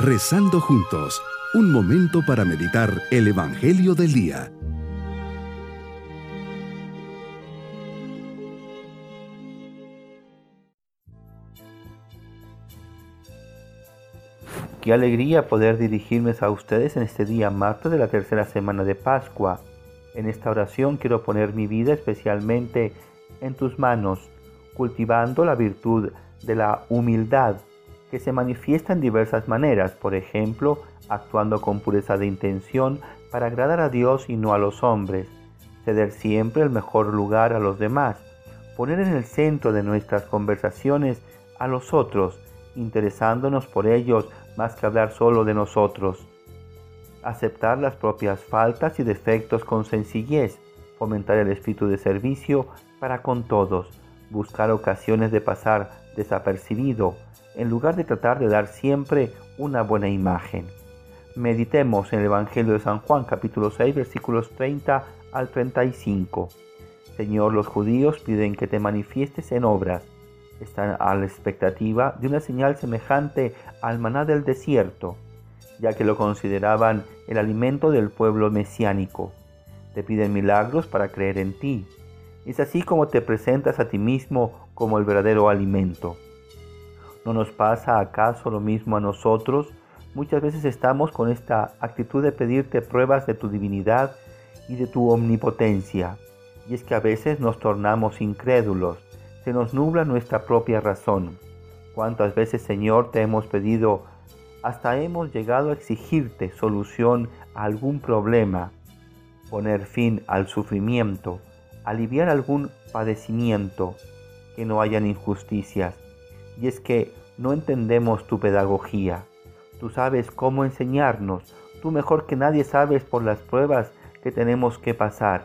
Rezando juntos, un momento para meditar el Evangelio del Día. Qué alegría poder dirigirme a ustedes en este día martes de la tercera semana de Pascua. En esta oración quiero poner mi vida especialmente en tus manos, cultivando la virtud de la humildad que se manifiesta en diversas maneras, por ejemplo, actuando con pureza de intención para agradar a Dios y no a los hombres, ceder siempre el mejor lugar a los demás, poner en el centro de nuestras conversaciones a los otros, interesándonos por ellos más que hablar solo de nosotros, aceptar las propias faltas y defectos con sencillez, fomentar el espíritu de servicio para con todos, buscar ocasiones de pasar desapercibido, en lugar de tratar de dar siempre una buena imagen. Meditemos en el Evangelio de San Juan capítulo 6 versículos 30 al 35. Señor, los judíos piden que te manifiestes en obras. Están a la expectativa de una señal semejante al maná del desierto, ya que lo consideraban el alimento del pueblo mesiánico. Te piden milagros para creer en ti. Es así como te presentas a ti mismo como el verdadero alimento. ¿No nos pasa acaso lo mismo a nosotros? Muchas veces estamos con esta actitud de pedirte pruebas de tu divinidad y de tu omnipotencia. Y es que a veces nos tornamos incrédulos, se nos nubla nuestra propia razón. ¿Cuántas veces, Señor, te hemos pedido, hasta hemos llegado a exigirte solución a algún problema, poner fin al sufrimiento, aliviar algún padecimiento, que no hayan injusticias? Y es que no entendemos tu pedagogía. Tú sabes cómo enseñarnos. Tú mejor que nadie sabes por las pruebas que tenemos que pasar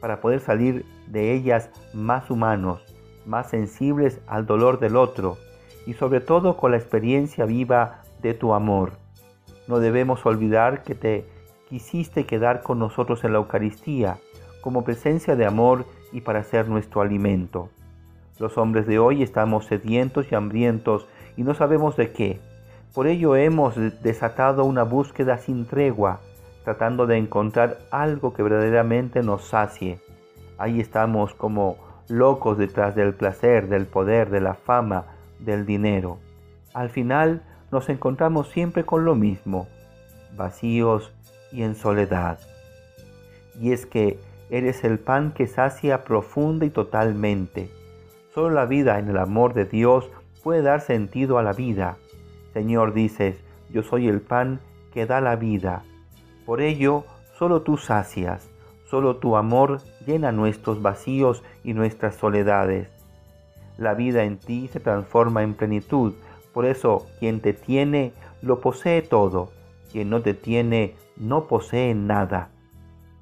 para poder salir de ellas más humanos, más sensibles al dolor del otro y sobre todo con la experiencia viva de tu amor. No debemos olvidar que te quisiste quedar con nosotros en la Eucaristía como presencia de amor y para ser nuestro alimento. Los hombres de hoy estamos sedientos y hambrientos y no sabemos de qué. Por ello hemos desatado una búsqueda sin tregua, tratando de encontrar algo que verdaderamente nos sacie. Ahí estamos como locos detrás del placer, del poder, de la fama, del dinero. Al final nos encontramos siempre con lo mismo, vacíos y en soledad. Y es que eres el pan que sacia profunda y totalmente Solo la vida en el amor de Dios puede dar sentido a la vida. Señor, dices, yo soy el pan que da la vida. Por ello, solo tú sacias, solo tu amor llena nuestros vacíos y nuestras soledades. La vida en ti se transforma en plenitud, por eso quien te tiene lo posee todo, quien no te tiene no posee nada.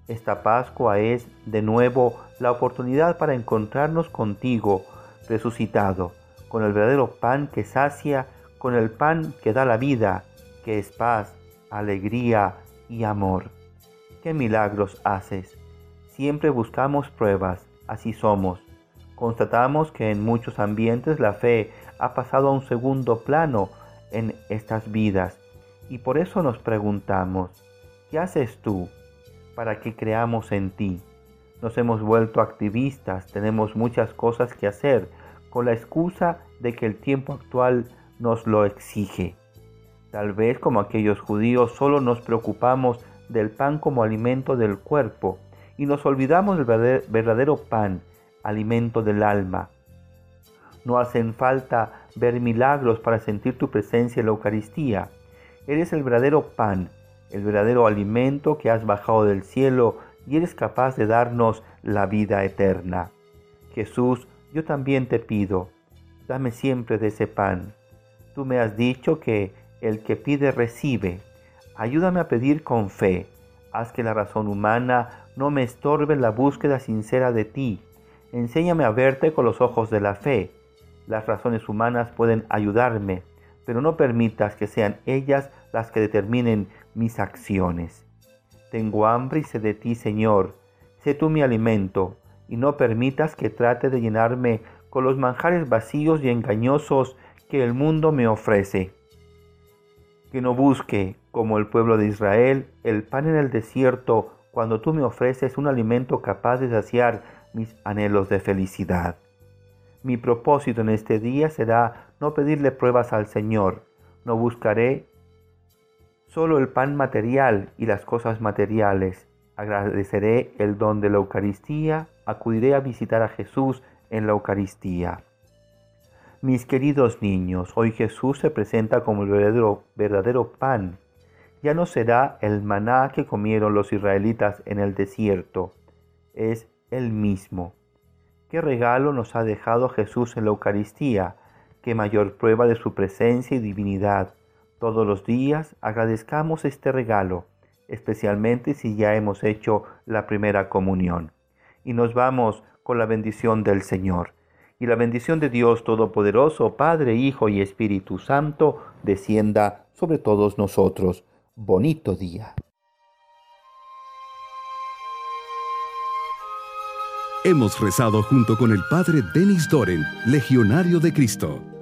Esta Pascua es, de nuevo, la oportunidad para encontrarnos contigo, resucitado, con el verdadero pan que sacia, con el pan que da la vida, que es paz, alegría y amor. ¿Qué milagros haces? Siempre buscamos pruebas, así somos. Constatamos que en muchos ambientes la fe ha pasado a un segundo plano en estas vidas y por eso nos preguntamos, ¿qué haces tú para que creamos en ti? Nos hemos vuelto activistas, tenemos muchas cosas que hacer con la excusa de que el tiempo actual nos lo exige. Tal vez como aquellos judíos solo nos preocupamos del pan como alimento del cuerpo y nos olvidamos del verdadero pan, alimento del alma. No hacen falta ver milagros para sentir tu presencia en la Eucaristía. Eres el verdadero pan, el verdadero alimento que has bajado del cielo y eres capaz de darnos la vida eterna. Jesús, yo también te pido, dame siempre de ese pan. Tú me has dicho que el que pide recibe. Ayúdame a pedir con fe. Haz que la razón humana no me estorbe la búsqueda sincera de ti. Enséñame a verte con los ojos de la fe. Las razones humanas pueden ayudarme, pero no permitas que sean ellas las que determinen mis acciones. Tengo hambre y sed de ti, Señor. Sé tú mi alimento, y no permitas que trate de llenarme con los manjares vacíos y engañosos que el mundo me ofrece. Que no busque, como el pueblo de Israel, el pan en el desierto cuando tú me ofreces un alimento capaz de saciar mis anhelos de felicidad. Mi propósito en este día será no pedirle pruebas al Señor, no buscaré solo el pan material y las cosas materiales. Agradeceré el don de la Eucaristía, acudiré a visitar a Jesús en la Eucaristía. Mis queridos niños, hoy Jesús se presenta como el verdadero, verdadero pan. Ya no será el maná que comieron los israelitas en el desierto, es el mismo. ¿Qué regalo nos ha dejado Jesús en la Eucaristía? ¿Qué mayor prueba de su presencia y divinidad? Todos los días agradezcamos este regalo, especialmente si ya hemos hecho la primera comunión. Y nos vamos con la bendición del Señor. Y la bendición de Dios Todopoderoso, Padre, Hijo y Espíritu Santo, descienda sobre todos nosotros. Bonito día. Hemos rezado junto con el Padre Denis Doren, Legionario de Cristo.